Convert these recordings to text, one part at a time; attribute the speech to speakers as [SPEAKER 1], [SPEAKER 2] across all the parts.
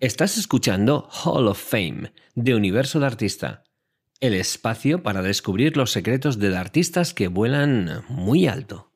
[SPEAKER 1] Estás escuchando Hall of Fame de Universo de Artista, el espacio para descubrir los secretos de artistas que vuelan muy alto.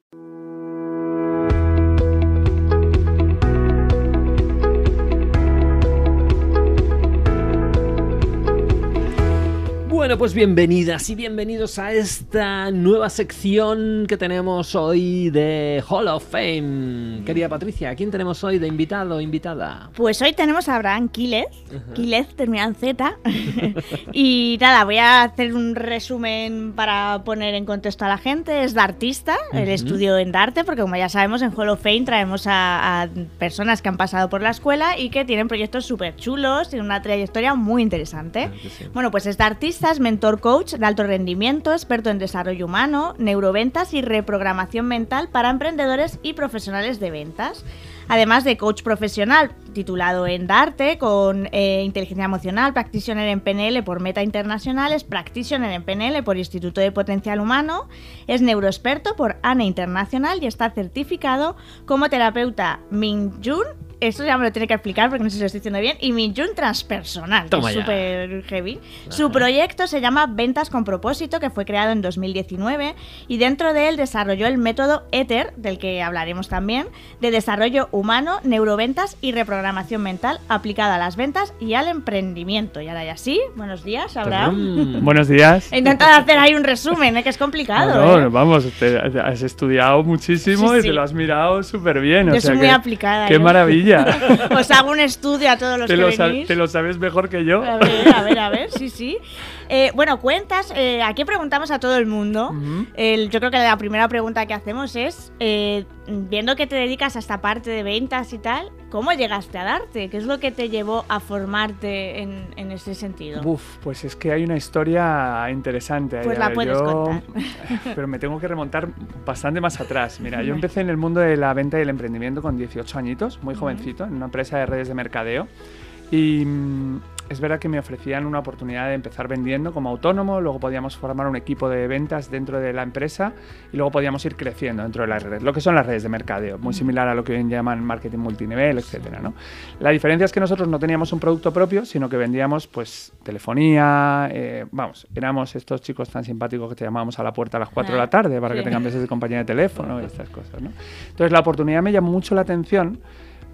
[SPEAKER 1] Bueno, pues bienvenidas y bienvenidos a esta nueva sección que tenemos hoy de Hall of Fame. Querida Patricia, ¿a quién tenemos hoy de invitado o invitada?
[SPEAKER 2] Pues hoy tenemos a Abraham Quiles, Quiles termina en Z. y nada, voy a hacer un resumen para poner en contexto a la gente. Es de artista, el estudio en Darte, porque como ya sabemos, en Hall of Fame traemos a, personas que han pasado por la escuela y que tienen proyectos súper chulos y una trayectoria muy interesante. Bueno, pues es de artista mentor coach de alto rendimiento, experto en desarrollo humano, neuroventas y reprogramación mental para emprendedores y profesionales de ventas. Además de coach profesional titulado en Darte con eh, inteligencia emocional, practitioner en PNL por Meta Internacionales, practitioner en PNL por Instituto de Potencial Humano, es neuroexperto por ANE Internacional y está certificado como terapeuta Minjun eso ya me lo tiene que explicar porque no sé si lo estoy diciendo bien. Y Minjun Transpersonal, que es súper heavy. Su proyecto se llama Ventas con Propósito, que fue creado en 2019. Y dentro de él desarrolló el método ETHER, del que hablaremos también, de desarrollo humano, neuroventas y reprogramación mental aplicada a las ventas y al emprendimiento. Y ahora ya sí, buenos días, Abraham.
[SPEAKER 3] buenos días.
[SPEAKER 2] He intentado hacer ahí un resumen, ¿eh? que es complicado.
[SPEAKER 3] No, ¿eh? vamos, has estudiado muchísimo y te lo has mirado súper bien.
[SPEAKER 2] Yo soy muy aplicada.
[SPEAKER 3] Qué maravilla.
[SPEAKER 2] Os hago un estudio a todos los
[SPEAKER 3] te
[SPEAKER 2] que
[SPEAKER 3] lo
[SPEAKER 2] venís.
[SPEAKER 3] Te lo sabes mejor que yo.
[SPEAKER 2] A ver, a ver, a ver, sí, sí. Eh, bueno, cuentas, eh, aquí preguntamos a todo el mundo. yo creo que la primera pregunta que hacemos es, eh, viendo que te dedicas a esta parte de ventas y tal, ¿cómo llegaste a darte? ¿Qué es lo que te llevó a formarte en, en ese sentido?
[SPEAKER 3] Uf, pues es que hay una historia interesante.
[SPEAKER 2] Pues la puedes contar.
[SPEAKER 3] Pero me tengo que remontar bastante más atrás. Mira, yo empecé en el mundo de la venta y el emprendimiento con 18 añitos, muy jovencito, en una empresa de redes de mercadeo. Y mm, es verdad que me ofrecían una oportunidad de empezar vendiendo como autónomo, luego podíamos formar un equipo de ventas dentro de la empresa y luego podíamos ir creciendo dentro de las redes, lo que son las redes de mercadeo, muy similar a lo que hoy llaman marketing multinivel, etcétera, ¿no? La diferencia es que nosotros no teníamos un producto propio, sino que vendíamos pues telefonía, eh, vamos, éramos estos chicos tan simpáticos que te llamábamos a la puerta a las 4 de la ah, tarde para que te cambies de compañía de teléfono y estas cosas, ¿no? Entonces la oportunidad me llamó mucho la atención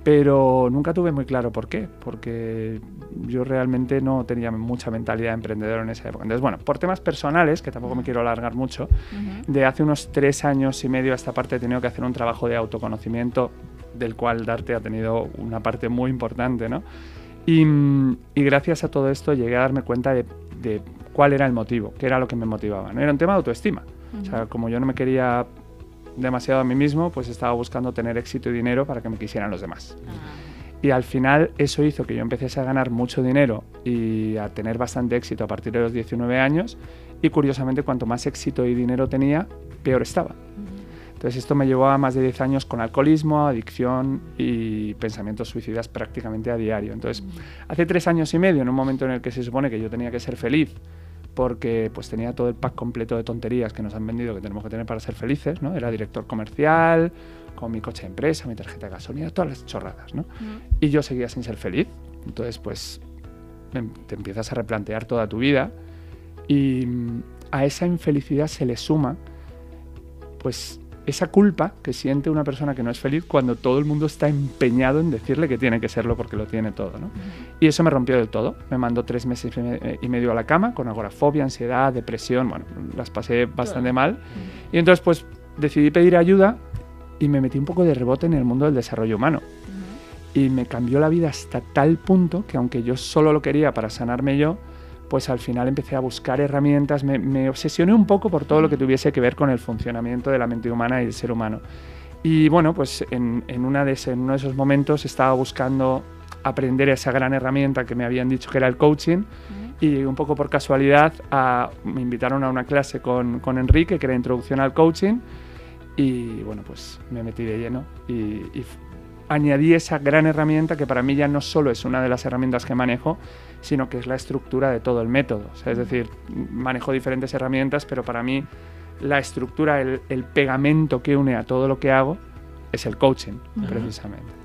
[SPEAKER 3] pero nunca tuve muy claro por qué, porque yo realmente no tenía mucha mentalidad de emprendedor en esa época. Entonces, bueno, por temas personales, que tampoco me quiero alargar mucho, de hace unos tres años y medio a esta parte he tenido que hacer un trabajo de autoconocimiento del cual Darte ha tenido una parte muy importante, ¿no? Y, gracias a todo esto llegué a darme cuenta de, cuál era el motivo, qué era lo que me motivaba. ¿no? Era un tema de autoestima. O sea, como yo no me quería demasiado a mí mismo, pues estaba buscando tener éxito y dinero para que me quisieran los demás. Ah. Y al final eso hizo que yo empecé a ganar mucho dinero y a tener bastante éxito a partir de los 19 años. Y curiosamente, cuanto más éxito y dinero tenía, peor estaba. Entonces esto me llevó a más de 10 años con alcoholismo, adicción y pensamientos suicidas prácticamente a diario. Entonces, hace tres años y medio, en un momento en el que se supone que yo tenía que ser feliz, porque pues tenía todo el pack completo de tonterías que nos han vendido que tenemos que tener para ser felices, ¿no? Era director comercial, con mi coche de empresa, mi tarjeta de gasolina, todas las chorradas, ¿no? Y yo seguía sin ser feliz. Entonces, pues em, te empiezas a replantear toda tu vida y mm, a esa infelicidad se le suma pues esa culpa que siente una persona que no es feliz cuando todo el mundo está empeñado en decirle que tiene que serlo porque lo tiene todo. ¿no? Y eso me rompió del todo. Me mandó tres meses y medio a la cama con agorafobia, ansiedad, depresión. Bueno, las pasé bastante mal. Y entonces pues decidí pedir ayuda y me metí un poco de rebote en el mundo del desarrollo humano. Y me cambió la vida hasta tal punto que aunque yo solo lo quería para sanarme yo, pues al final empecé a buscar herramientas, me, obsesioné un poco por todo lo que tuviese que ver con el funcionamiento de la mente humana y el ser humano. Y bueno, pues en, una de uno de esos momentos estaba buscando aprender esa gran herramienta que me habían dicho que era el coaching y un poco por casualidad me invitaron a una clase con, con, Enrique que era Introducción al Coaching y bueno, pues me metí de lleno y, y añadí esa gran herramienta que para mí ya no solo es una de las herramientas que manejo, sino que es la estructura de todo el método. es decir, manejo diferentes herramientas, pero para mí la estructura, el, pegamento que une a todo lo que hago es el coaching, precisamente.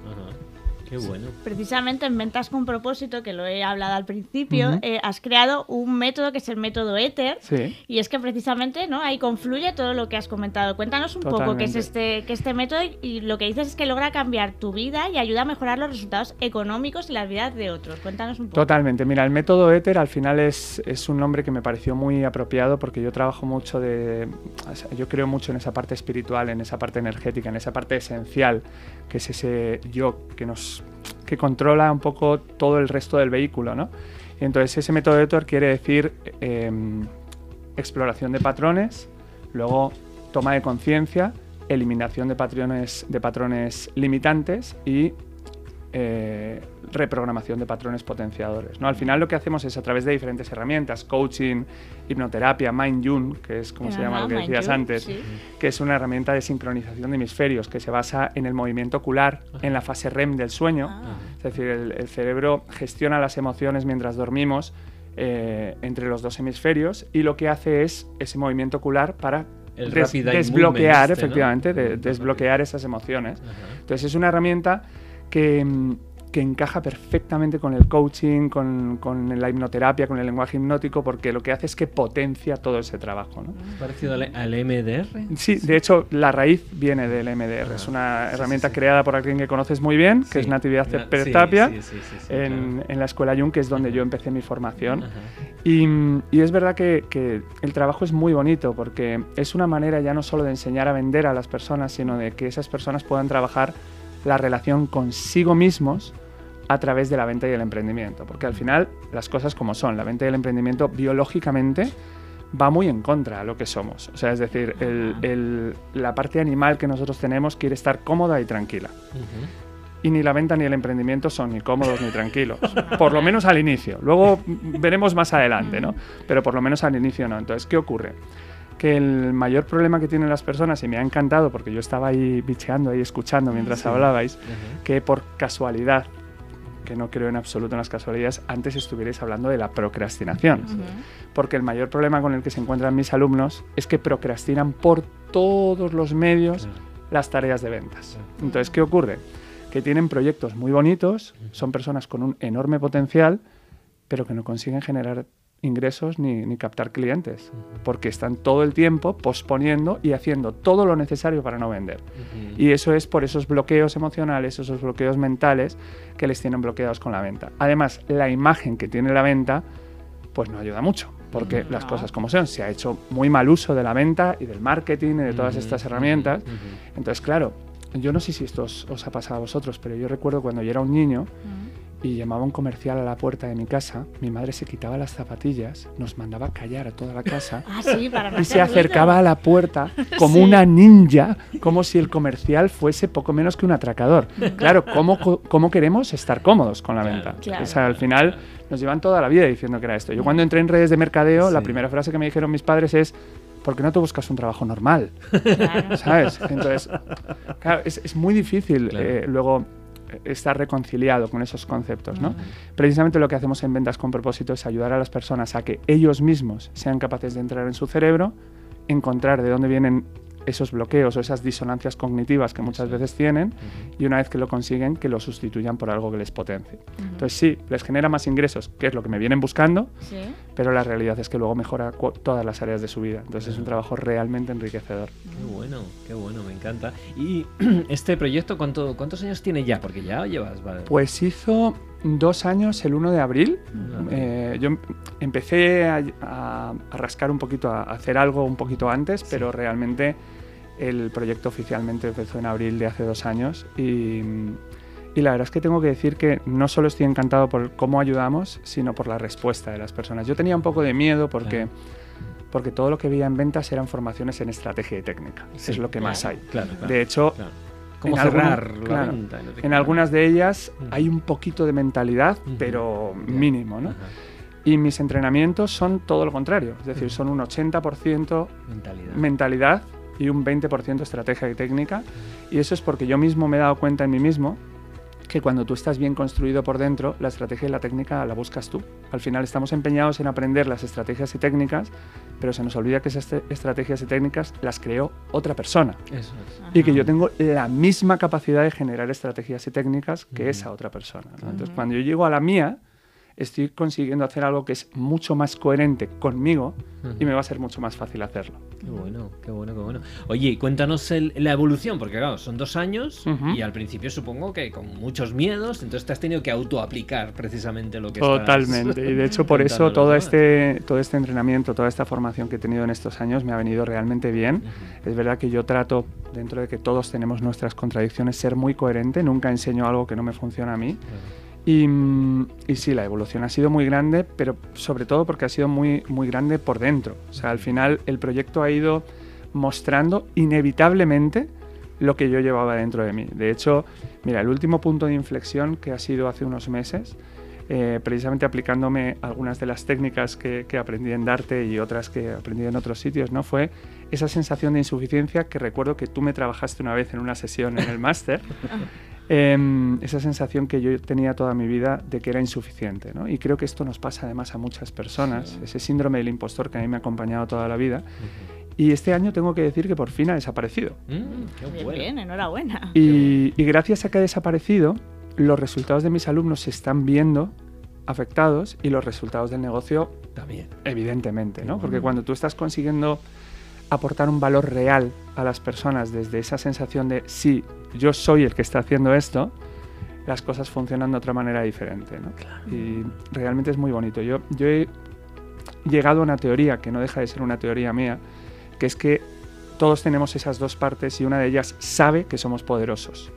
[SPEAKER 1] Qué bueno.
[SPEAKER 2] Precisamente en Ventas con Propósito, que lo he hablado al principio,
[SPEAKER 3] Ujú.
[SPEAKER 2] eh, has creado un método que es el método Ether.
[SPEAKER 3] Sí.
[SPEAKER 2] Y es que precisamente ¿no? ahí confluye todo lo que has comentado. Cuéntanos un poco qué es
[SPEAKER 3] Totalmente.
[SPEAKER 2] este, qué este método y- lo que dices es que logra cambiar tu vida y ayuda a mejorar los resultados económicos y la vida de otros. Cuéntanos un poco.
[SPEAKER 3] Totalmente. Mira, el método Ether al final es, es un nombre que me pareció muy apropiado porque yo trabajo mucho de... o sea, yo creo mucho en esa parte espiritual, en esa parte energética, en esa parte esencial, que es ese yo que nos que controla un poco todo el resto del vehículo, ¿no? Entonces ese método Ether quiere decir em, exploración de patrones, luego toma de conciencia, eliminación de patrones, de patrones limitantes y eh, reprogramación de patrones potenciadores. ¿no? Al final lo que hacemos es a través de diferentes herramientas, coaching, hipnoterapia, Mind Yun, que es como se llama lo que decías
[SPEAKER 2] You,
[SPEAKER 3] antes,
[SPEAKER 2] sí.
[SPEAKER 3] que es una herramienta de sincronización de hemisferios que se basa en el movimiento ocular en la fase REM del sueño.
[SPEAKER 2] Ah.
[SPEAKER 3] Es decir, el, el cerebro gestiona las emociones mientras dormimos eh, entre los dos hemisferios y lo que hace es ese movimiento ocular para
[SPEAKER 1] El
[SPEAKER 3] des- desbloquear,
[SPEAKER 1] este, ¿no?
[SPEAKER 3] efectivamente, de- desbloquear esas emociones.
[SPEAKER 1] Ajá.
[SPEAKER 3] Entonces es una herramienta que, mm, que encaja perfectamente con el coaching, con, con la hipnoterapia, con el lenguaje hipnótico, porque lo que hace es que potencia todo ese trabajo. ¿no?
[SPEAKER 1] ¿Es parecido al, al MDR?
[SPEAKER 3] Sí, de hecho, la raíz viene del MDR.
[SPEAKER 1] Ah,
[SPEAKER 3] es una
[SPEAKER 1] sí,
[SPEAKER 3] herramienta
[SPEAKER 1] sí, sí.
[SPEAKER 3] creada por alguien que conoces muy bien, que
[SPEAKER 1] Sí.
[SPEAKER 3] es Natividad
[SPEAKER 1] Na-
[SPEAKER 3] Tapia,
[SPEAKER 1] sí, sí, sí, sí,
[SPEAKER 3] en,
[SPEAKER 1] claro.
[SPEAKER 3] en la Escuela Jung, que es donde yo empecé mi formación. Y, y es verdad que, que el trabajo es muy bonito porque es una manera ya no solo de enseñar a vender a las personas, sino de que esas personas puedan trabajar la relación consigo mismos a través de la venta y el emprendimiento. Porque al final las cosas como son, la venta y el emprendimiento biológicamente va muy en contra a lo que somos. O sea, es decir, el- el- la parte animal que nosotros tenemos quiere estar cómoda y tranquila.
[SPEAKER 1] Ujú.
[SPEAKER 3] Y ni la venta ni el emprendimiento son ni cómodos ni tranquilos. Por lo menos al inicio. Luego veremos más adelante, ¿no? Pero por lo menos al inicio no. Entonces, ¿qué ocurre? Que el mayor problema que tienen las personas, y me ha encantado porque yo estaba ahí bicheando, ahí escuchando mientras
[SPEAKER 1] Sí.
[SPEAKER 3] hablabais,
[SPEAKER 1] Ajá.
[SPEAKER 3] que por casualidad, que no creo en absoluto en las casualidades, antes estuvierais hablando de la procrastinación. Porque el mayor problema con el que se encuentran mis alumnos es que procrastinan por todos los medios
[SPEAKER 1] Claro.
[SPEAKER 3] las tareas de ventas.
[SPEAKER 1] Claro.
[SPEAKER 3] Entonces, ¿qué ocurre? Que tienen proyectos muy bonitos, son personas con un enorme potencial, pero que no consiguen generar ingresos ni, ni captar clientes, porque están todo el tiempo posponiendo y haciendo todo lo necesario para no vender.
[SPEAKER 1] Ujú.
[SPEAKER 3] Y eso es por esos bloqueos emocionales, esos bloqueos mentales que les tienen bloqueados con la venta. Además, la imagen que tiene la venta, pues no ayuda mucho, porque
[SPEAKER 2] Mm,
[SPEAKER 3] las
[SPEAKER 2] no.
[SPEAKER 3] cosas como son, se ha hecho muy mal uso de la venta y del marketing y de todas
[SPEAKER 1] Ujú,
[SPEAKER 3] estas
[SPEAKER 1] ujú,
[SPEAKER 3] herramientas. Entonces, claro, yo no sé si esto os, os ha pasado a vosotros, pero yo recuerdo cuando yo era un niño. Y llamaba un comercial a la puerta de mi casa, mi madre se quitaba las zapatillas, nos mandaba callar a toda la casa
[SPEAKER 2] Ah, sí, para
[SPEAKER 3] y se acercaba a la puerta como
[SPEAKER 2] Sí.
[SPEAKER 3] una ninja, como si el comercial fuese poco menos que un atracador. Claro, ¿cómo, cómo queremos estar cómodos con la
[SPEAKER 1] Claro,
[SPEAKER 3] venta?
[SPEAKER 2] claro.
[SPEAKER 3] O sea, al final nos llevan toda la vida diciendo que era esto. Yo cuando entré en redes de mercadeo, la
[SPEAKER 1] Sí.
[SPEAKER 3] primera frase que me dijeron mis padres es, ¿por qué no te buscas un trabajo normal?
[SPEAKER 2] Claro.
[SPEAKER 3] ¿Sabes? Entonces, claro, es, es muy difícil
[SPEAKER 1] Claro.
[SPEAKER 3] eh, luego estar reconciliado con esos conceptos, ¿no? Precisamente lo que hacemos en Ventas con Propósito es ayudar a las personas a que ellos mismos sean capaces de entrar en su cerebro, encontrar de dónde vienen esos bloqueos o esas disonancias cognitivas que muchas veces tienen y una vez que lo consiguen, que lo sustituyan por algo que les potencie. Entonces sí, les genera más ingresos, que es lo que me vienen buscando,
[SPEAKER 2] Sí.
[SPEAKER 3] Pero la realidad es que luego mejora todas las áreas de su vida. Entonces es un trabajo realmente enriquecedor.
[SPEAKER 1] Qué bueno, qué bueno, me encanta. ¿Y este proyecto cuánto, cuántos años tiene ya? Porque ya llevas... Vale.
[SPEAKER 3] Pues hizo dos años el 1 de abril.
[SPEAKER 1] Ah,
[SPEAKER 3] Eh, yo em- empecé a, a- a rascar un poquito, a hacer algo un poquito antes, pero realmente el proyecto oficialmente empezó en abril de hace dos años y, y la verdad es que tengo que decir que no solo estoy encantado por cómo ayudamos, sino por la respuesta de las personas. Yo tenía un poco de miedo porque, porque todo lo que veía en ventas eran formaciones en estrategia y técnica.
[SPEAKER 1] Sí,
[SPEAKER 3] es lo que más
[SPEAKER 2] claro.
[SPEAKER 3] hay.
[SPEAKER 1] Claro, claro,
[SPEAKER 3] De hecho.
[SPEAKER 1] ¿Cómo
[SPEAKER 3] en alguna-
[SPEAKER 1] cerrar la venta? No
[SPEAKER 3] en algunas de ellas
[SPEAKER 1] Ujú.
[SPEAKER 3] hay un poquito de mentalidad,
[SPEAKER 1] Ujú.
[SPEAKER 3] pero
[SPEAKER 1] Ya.
[SPEAKER 3] mínimo, ¿no?
[SPEAKER 1] Ajá.
[SPEAKER 3] Y mis entrenamientos son todo lo contrario, es decir, son un 80%
[SPEAKER 1] Mentalidad.
[SPEAKER 3] mentalidad y un 20% estrategia y técnica. Y eso es porque yo mismo me he dado cuenta en mí mismo que cuando tú estás bien construido por dentro, la estrategia y la técnica la buscas tú. Al final estamos empeñados en aprender las estrategias y técnicas, pero se nos olvida que esas estrategias y técnicas las creó otra persona.
[SPEAKER 1] Eso es.
[SPEAKER 3] Y que yo tengo la misma capacidad de generar estrategias y técnicas que esa otra persona. Entonces, cuando yo llego a la mía, estoy consiguiendo hacer algo que es mucho más coherente conmigo y me va a ser mucho más fácil hacerlo.
[SPEAKER 1] Qué bueno, qué bueno, qué bueno. Oye, cuéntanos la evolución, porque claro, son dos años y al principio supongo que con muchos miedos, entonces te has tenido que autoaplicar precisamente lo que
[SPEAKER 3] Totalmente, y de hecho por eso todo este, todo este entrenamiento, toda esta formación que he tenido en estos años me ha venido realmente bien. Es verdad que yo trato, dentro de que todos tenemos nuestras contradicciones, ser muy coherente, nunca enseño algo que no me funciona a mí. Y, y, sí, la evolución ha sido muy grande, pero sobre todo porque ha sido muy, muy grande por dentro. O sea, al final el proyecto ha ido mostrando inevitablemente lo que yo llevaba dentro de mí. De hecho, mira, el último punto de inflexión que ha sido hace unos meses, eh, precisamente aplicándome algunas de las técnicas que, que, aprendí en Darte y otras que aprendí en otros sitios, ¿no? Fue esa sensación de insuficiencia que recuerdo que tú me trabajaste una vez en una sesión en el máster. Em, esa sensación que yo tenía toda mi vida de que era insuficiente. ¿no? Y creo que esto nos pasa además a muchas personas, ese síndrome del impostor que a mí me ha acompañado toda la vida. Y este año tengo que decir que por fin ha desaparecido.
[SPEAKER 2] Mm, qué bien, enhorabuena.
[SPEAKER 3] Y, y, gracias a que ha desaparecido, los resultados de mis alumnos se están viendo afectados y los resultados del negocio
[SPEAKER 1] también.
[SPEAKER 3] Evidentemente, ¿no? Porque cuando tú estás consiguiendo aportar un valor real a las personas desde esa sensación de sí, yo soy el que está haciendo esto, las cosas funcionan de otra manera diferente. ¿no? Y realmente es muy bonito. Yo, yo he llegado a una teoría que no deja de ser una teoría mía, que es que todos tenemos esas dos partes y una de ellas sabe que somos poderosos.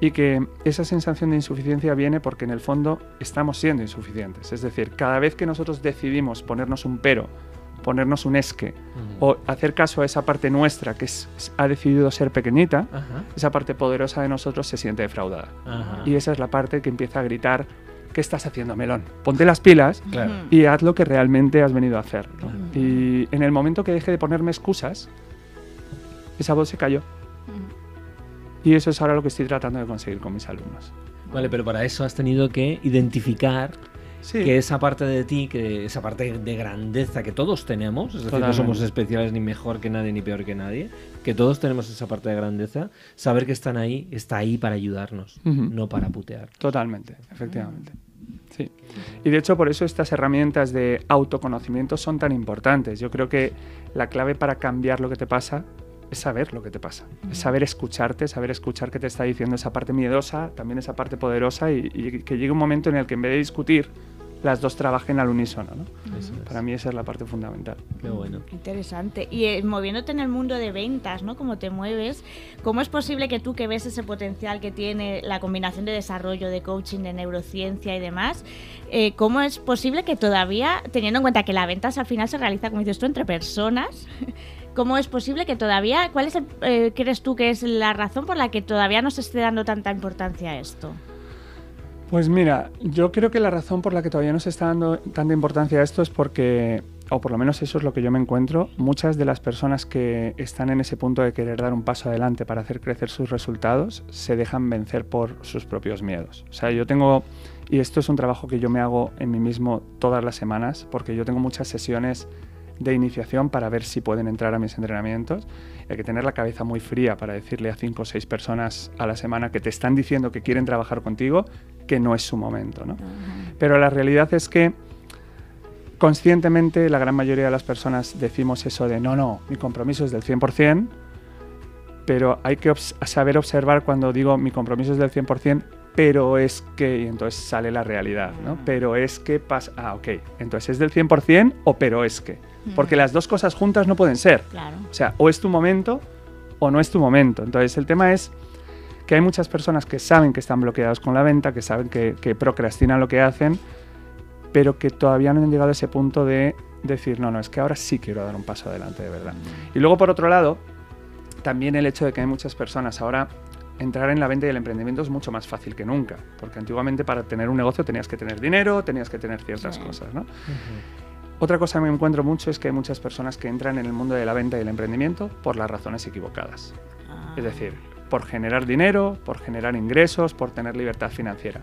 [SPEAKER 3] Y que esa sensación de insuficiencia viene porque en el fondo estamos siendo insuficientes. Es decir, cada vez que nosotros decidimos ponernos un pero ponernos un esque o hacer caso a esa parte nuestra que ha decidido ser pequeñita, esa parte poderosa de nosotros se siente defraudada. Y esa es la parte que empieza a gritar, ¿qué estás haciendo, melón? Ponte las pilas y haz lo que realmente has venido a hacer. Y en el momento que deje de ponerme excusas, esa voz se cayó. Y eso es ahora lo que estoy tratando de conseguir con mis alumnos.
[SPEAKER 1] Vale, pero para eso has tenido que identificar que esa parte de ti, que esa parte de grandeza que todos tenemos, es decir, no somos especiales ni mejor que nadie ni peor que nadie, que todos tenemos esa parte de grandeza, saber que están ahí, está ahí para ayudarnos, no para putear.
[SPEAKER 3] Totalmente, efectivamente. Sí. Y de hecho por eso estas herramientas de autoconocimiento son tan importantes. Yo creo que la clave para cambiar lo que te pasa es saber lo que te pasa, es saber escucharte, saber escuchar qué te está diciendo esa parte miedosa, también esa parte poderosa y, y que llegue un momento en el que en vez de discutir las dos trabajen al unísono. ¿no? Para mí esa es la parte fundamental.
[SPEAKER 1] Qué bueno.
[SPEAKER 2] interesante. Y eh, moviéndote en el mundo de ventas, ¿no? Cómo te mueves, ¿cómo es posible que tú que ves ese potencial que tiene la combinación de desarrollo, de coaching, de neurociencia y demás, eh, cómo es posible que todavía, teniendo en cuenta que la venta al final se realiza, como dices tú, entre personas, ¿cómo es posible que todavía, cuál es eh, crees tú que es la razón por la que todavía no se esté dando tanta importancia a esto?
[SPEAKER 3] Pues mira, yo creo que la razón por la que todavía no se está dando tanta importancia a esto es porque, o por lo menos eso es lo que yo me encuentro, muchas de las personas que están en ese punto de querer dar un paso adelante para hacer crecer sus resultados se dejan vencer por sus propios miedos. O sea, yo tengo, y esto es un trabajo que yo me hago en mí mismo todas las semanas, porque yo tengo muchas sesiones de iniciación para ver si pueden entrar a mis entrenamientos. Hay que tener la cabeza muy fría para decirle a cinco o seis personas a la semana que te están diciendo que quieren trabajar contigo que no es su momento. ¿no? Pero la realidad es que conscientemente la gran mayoría de las personas decimos eso de no, no, mi compromiso es del 100%, pero hay que saber observar cuando digo mi compromiso es del 100%, pero es que, y entonces sale la realidad, ¿no? Pero es que pasa, ah, ok, entonces es del 100% o pero es que, porque las dos cosas juntas no pueden ser.
[SPEAKER 2] Claro.
[SPEAKER 3] O sea, o es tu momento o no es tu momento. Entonces el tema es que hay muchas personas que saben que están bloqueados con la venta, que saben que, procrastinan lo que hacen, pero que todavía no han llegado a ese punto de decir, no, no, es que ahora sí quiero dar un paso adelante de verdad. Y luego, por otro lado, también el hecho de que hay muchas personas ahora entrar en la venta y el emprendimiento es mucho más fácil que nunca, porque antiguamente para tener un negocio tenías que tener dinero, tenías que tener ciertas cosas, ¿no? Otra cosa que me encuentro mucho es que hay muchas personas que entran en el mundo de la venta y el emprendimiento por las razones equivocadas. Es decir, por generar dinero, por generar ingresos, por tener libertad financiera.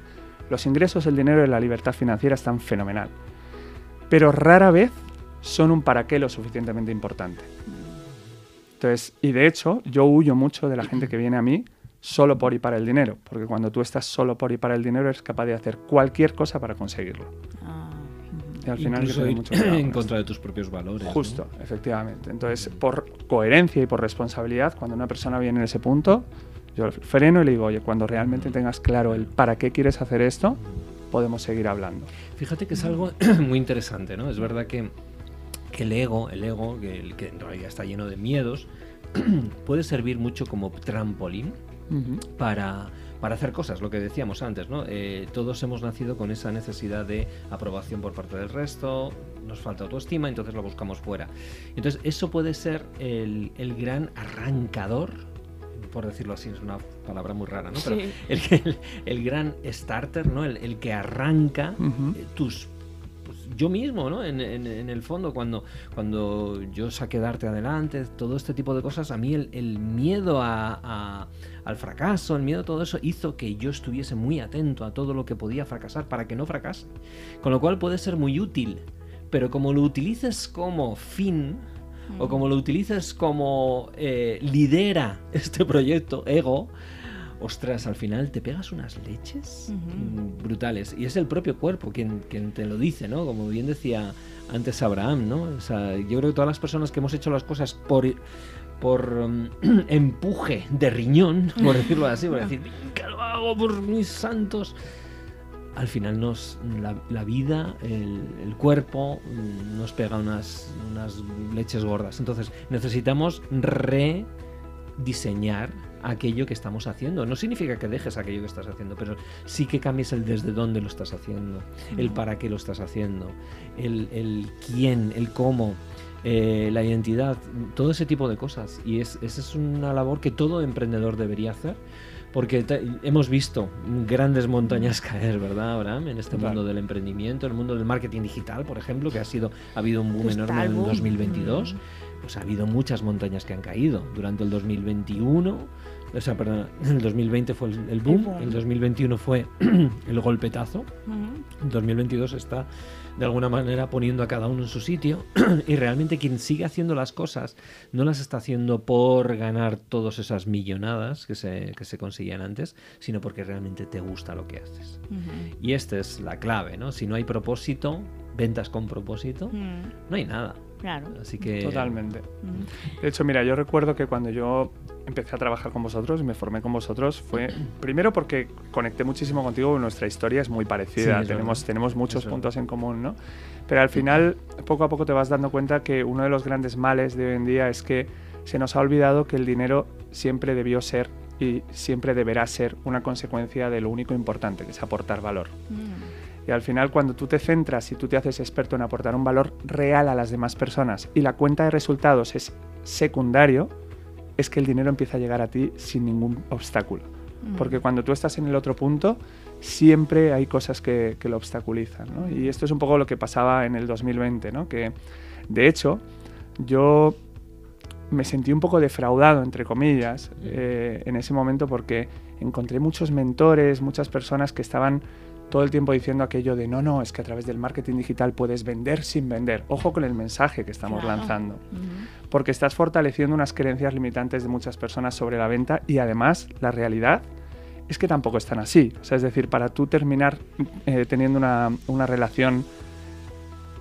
[SPEAKER 3] Los ingresos, el dinero y la libertad financiera están fenomenal. Pero rara vez son un para qué lo suficientemente importante. Entonces, y de hecho, yo huyo mucho de la gente que viene a mí solo por y para el dinero, porque cuando tú estás solo por y para el dinero eres capaz de hacer cualquier cosa para conseguirlo. Ah.
[SPEAKER 1] Y al final Incluso mucho en contra de tus propios valores.
[SPEAKER 3] Justo, efectivamente. Entonces, por coherencia y por responsabilidad, cuando una persona viene en ese punto, yo freno y le digo, oye, cuando realmente tengas claro el para qué quieres hacer esto, podemos seguir hablando.
[SPEAKER 1] Fíjate que es algo muy interesante, ¿no? Es verdad que, que el ego, el ego, que, que en realidad está lleno de miedos, puede servir mucho como trampolín para, para, hacer cosas, lo que decíamos antes, ¿no? Eh, todos hemos nacido con esa necesidad de aprobación por parte del resto, nos falta autoestima, entonces lo buscamos fuera. Entonces, eso puede ser el, el gran arrancador por decirlo así, es una palabra muy rara, ¿no? Pero el, el, gran starter, ¿no? El, que arranca eh, tus yo mismo, ¿no? En, el fondo, cuando, cuando yo saqué darte adelante, todo este tipo de cosas, a mí el, miedo a, al fracaso, el miedo a todo eso, hizo que yo estuviese muy atento a todo lo que podía fracasar para que no fracase. Con lo cual puede ser muy útil, pero como lo utilices como fin, o como lo utilices como eh, lidera este proyecto, ego, ostras, al final te pegas unas leches brutales. Y es el propio cuerpo quien, quien, te lo dice, ¿no? Como bien decía antes Abraham, ¿no? O sea, yo creo que todas las personas que hemos hecho las cosas por por um, empuje de riñón, por decirlo así, por decir, ¿qué lo hago por mis santos? Al final nos, la, vida, el, el, cuerpo, mm, nos pega unas, unas leches gordas. Entonces necesitamos rediseñar aquello que estamos haciendo. No significa que dejes aquello que estás haciendo, pero sí que cambies el desde dónde lo estás haciendo, el para qué lo estás haciendo, el, quién, el cómo. Eh, la identidad, todo ese tipo de cosas. Y es, esa es una labor que todo emprendedor debería hacer, porque hemos visto grandes montañas caer, ¿verdad, Abraham? En este mundo del emprendimiento, en el mundo del marketing digital, por ejemplo, que ha sido ha habido un boom enorme en 2022 pues ha habido muchas montañas que han caído. Durante el 2021, o sea, perdón, el 2020 fue el, boom, el 2021 fue el golpetazo, el 2022 está de alguna manera poniendo a cada uno en su sitio y realmente quien sigue haciendo las cosas no las está haciendo por ganar todas esas millonadas que se, que se conseguían antes, sino porque realmente te gusta lo que haces. Y esta es la clave, ¿no? Si no hay propósito, ventas con propósito, no hay nada.
[SPEAKER 2] Claro.
[SPEAKER 3] Así que... Totalmente. De hecho, mira, yo recuerdo que cuando yo empecé a trabajar con vosotros y me formé con vosotros fue primero porque conecté muchísimo contigo, nuestra historia es muy parecida, tenemos, tenemos muchos puntos en común, ¿no? Pero al final, poco a poco te vas dando cuenta que uno de los grandes males de hoy en día es que se nos ha olvidado que el dinero siempre debió ser y siempre deberá ser una consecuencia de lo único importante, que es aportar valor. Mm. Y al final cuando tú te centras y tú te haces experto en aportar un valor real a las demás personas y la cuenta de resultados es secundario, es que el dinero empieza a llegar a ti sin ningún obstáculo. Mm. Porque cuando tú estás en el otro punto, siempre hay cosas que, lo obstaculizan. Y esto es un poco lo que pasaba en el 2020, ¿no? que de hecho yo me sentí un poco defraudado, entre comillas, eh, en ese momento porque encontré muchos mentores, muchas personas que estaban todo el tiempo diciendo aquello de no, no, es que a través del marketing digital puedes vender sin vender. Ojo con el mensaje que estamos lanzando, porque estás fortaleciendo unas creencias limitantes de muchas personas sobre la venta y además la realidad es que tampoco están así. O sea, es decir, para tú terminar eh, teniendo una, una relación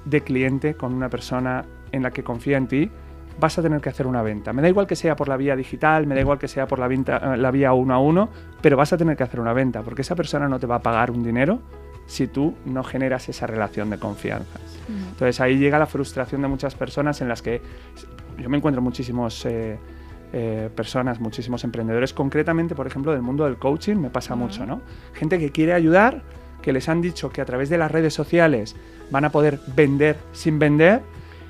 [SPEAKER 3] de cliente con una persona en la que confía en ti, vas a tener que hacer una venta. Me da igual que sea por la vía digital, me da igual que sea por la, venta, eh, la vía uno a uno, pero vas a tener que hacer una venta, porque esa persona no te va a pagar un dinero si tú no generas esa relación de confianza. Entonces ahí llega la frustración de muchas personas en las que yo me encuentro muchísimos... Eh, eh, personas, muchísimos emprendedores, concretamente, por ejemplo, del mundo del coaching, me pasa mucho, ¿no? Gente que quiere ayudar, que les han dicho que a través de las redes sociales van a poder vender sin vender,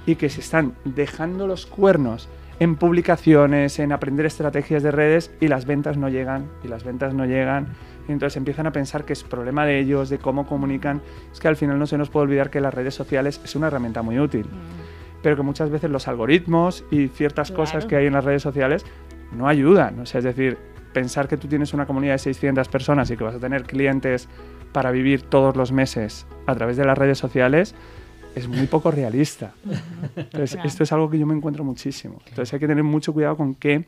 [SPEAKER 3] y que se están dejando los cuernos en publicaciones, en aprender estrategias de redes y las ventas no llegan y las ventas no llegan. Y entonces empiezan a pensar que es problema de ellos, de cómo comunican. Es que al final no se nos puede olvidar que las redes sociales es una herramienta muy útil, mm. pero que muchas veces los algoritmos y ciertas cosas que hay en las redes sociales no ayudan. O sea, es decir, pensar que tú tienes una comunidad de 600 personas y que vas a tener clientes para vivir todos los meses a través de las redes sociales, es muy poco realista. Entonces, esto es algo que yo me encuentro muchísimo. Entonces hay que tener mucho cuidado con qué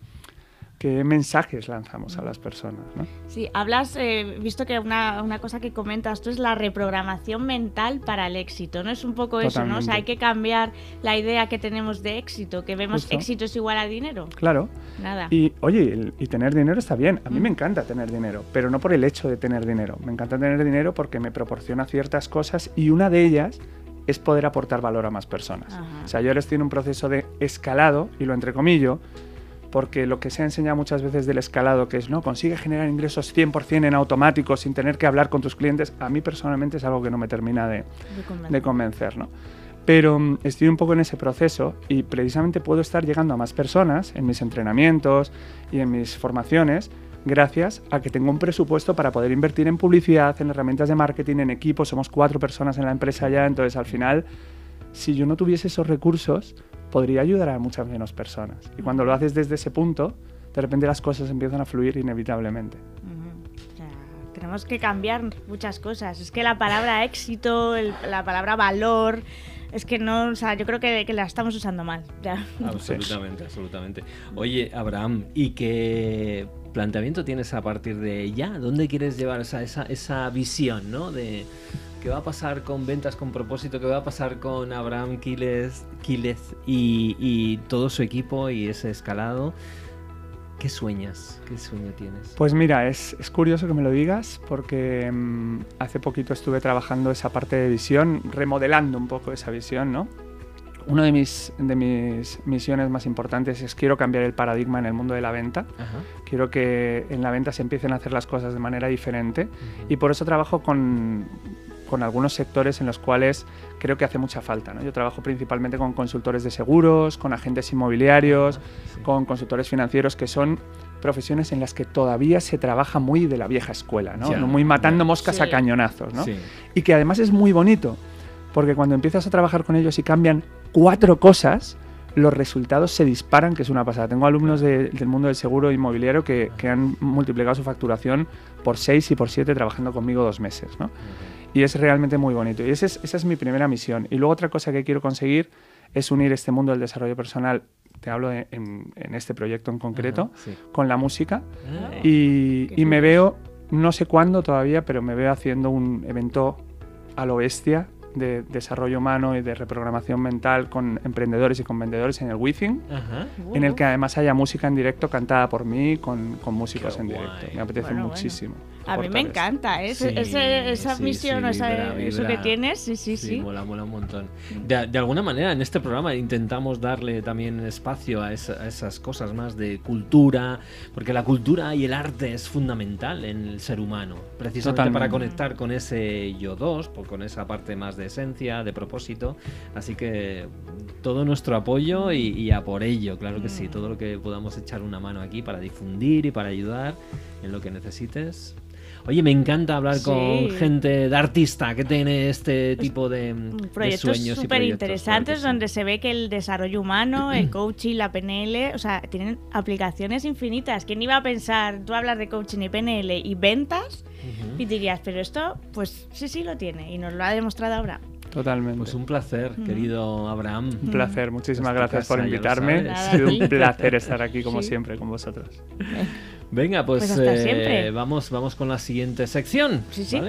[SPEAKER 3] qué mensajes lanzamos a las personas. ¿no?
[SPEAKER 2] Sí, hablas, eh, visto que una, una, cosa que comentas tú es la reprogramación mental para el éxito, ¿no? Es un poco eso, ¿no? O sea, hay que cambiar la idea que tenemos de éxito, que vemos éxito es igual a dinero.
[SPEAKER 3] Claro.
[SPEAKER 2] Nada.
[SPEAKER 3] Y oye, y tener dinero está bien. A mí me mm. encanta tener dinero, pero no por el hecho de tener dinero. Me encanta tener dinero porque me proporciona ciertas cosas y una de ellas es poder aportar valor a más personas. O sea, yo ahora estoy en un proceso de escalado, y lo entrecomillo, porque lo que se ha enseñado muchas veces del escalado, que es, no, consigue generar ingresos 100% en automático sin tener que hablar con tus clientes, a mí personalmente es algo que no me termina de, de convencer. ¿no? Pero mm, estoy un poco en ese proceso y precisamente puedo estar llegando a más personas en mis entrenamientos y en mis formaciones gracias a que tengo un presupuesto para poder invertir en publicidad, en herramientas de marketing, en equipos. Somos cuatro personas en la empresa ya, entonces al final, si yo no tuviese esos recursos, podría ayudar a muchas menos personas. Y cuando lo haces desde ese punto, de repente las cosas empiezan a fluir inevitablemente.
[SPEAKER 2] tenemos que cambiar muchas cosas. Es que la palabra éxito, la palabra valor, es que no, o sea, yo creo que, la estamos usando mal. Ya.
[SPEAKER 1] Absolutamente, absolutamente. Oye, Abraham, ¿y qué planteamiento tienes a partir de ya? ¿Dónde quieres llevar esa, esa, esa visión, ¿no? De, ¿Qué va a pasar con ventas con propósito? ¿Qué va a pasar con Abraham Quiles, y, todo su equipo y ese escalado? ¿Qué sueñas? ¿Qué sueño tienes?
[SPEAKER 3] Pues mira, es, curioso que me lo digas porque mm, hace poquito estuve trabajando esa parte de visión, remodelando un poco esa visión, ¿no? Una de mis, de mis misiones más importantes es quiero cambiar el paradigma en el mundo de la venta. Quiero que en la venta se empiecen a hacer las cosas de manera diferente y por eso trabajo con con algunos sectores en los cuales creo que hace mucha falta. ¿no? Yo trabajo principalmente con consultores de seguros, con agentes inmobiliarios, con consultores financieros, que son profesiones en las que todavía se trabaja muy de la vieja escuela, ¿no? muy matando moscas a cañonazos. ¿no? Y que además es muy bonito, porque cuando empiezas a trabajar con ellos y cambian cuatro cosas, los resultados se disparan, que es una pasada. Tengo alumnos del mundo del seguro inmobiliario que, que, han multiplicado su facturación por seis y por siete trabajando conmigo dos meses. ¿no? Y es realmente muy bonito. Y esa es, esa es mi primera misión. Y luego otra cosa que quiero conseguir es unir este mundo del desarrollo personal te hablo en, este proyecto en concreto, con la música. Ah. y, y me veo, no sé cuándo todavía, pero me veo haciendo un evento a lo bestia de desarrollo humano y de reprogramación mental con emprendedores y con vendedores en el Within, en el que además haya música en directo cantada por mí con, con músicos en directo. Me apetece muchísimo.
[SPEAKER 2] A mí me encanta ¿eh? esa misión, eso que tienes, sí, sí, sí.
[SPEAKER 1] Mola, mola un montón. De, de, alguna manera en este programa intentamos darle también espacio a, esas cosas más de cultura, porque la cultura y el arte es fundamental en el ser humano, precisamente para conectar con ese yo dos, con esa parte más de esencia, de propósito. Así que todo nuestro apoyo y, y a por ello, claro que sí, mm. todo lo que podamos echar una mano aquí para difundir y para ayudar en lo que necesites, Oye, me encanta hablar con gente de artista que tiene este tipo de,
[SPEAKER 2] proyectos
[SPEAKER 1] sueños
[SPEAKER 2] súper interesantes donde se ve que el desarrollo humano, el coaching, la PNL, o sea, tienen aplicaciones infinitas. ¿Quién iba a pensar, tú hablas de coaching y PNL y ventas y dirías, pero esto, pues sí, sí lo tiene y nos lo ha demostrado ahora.
[SPEAKER 3] Totalmente.
[SPEAKER 1] Pues un placer, querido Abraham.
[SPEAKER 3] Un placer, muchísimas gracias por invitarme. Ha sido un placer estar aquí como siempre con vosotros.
[SPEAKER 1] Venga, pues, pues eh, vamos, vamos con la siguiente sección. Sí, sí.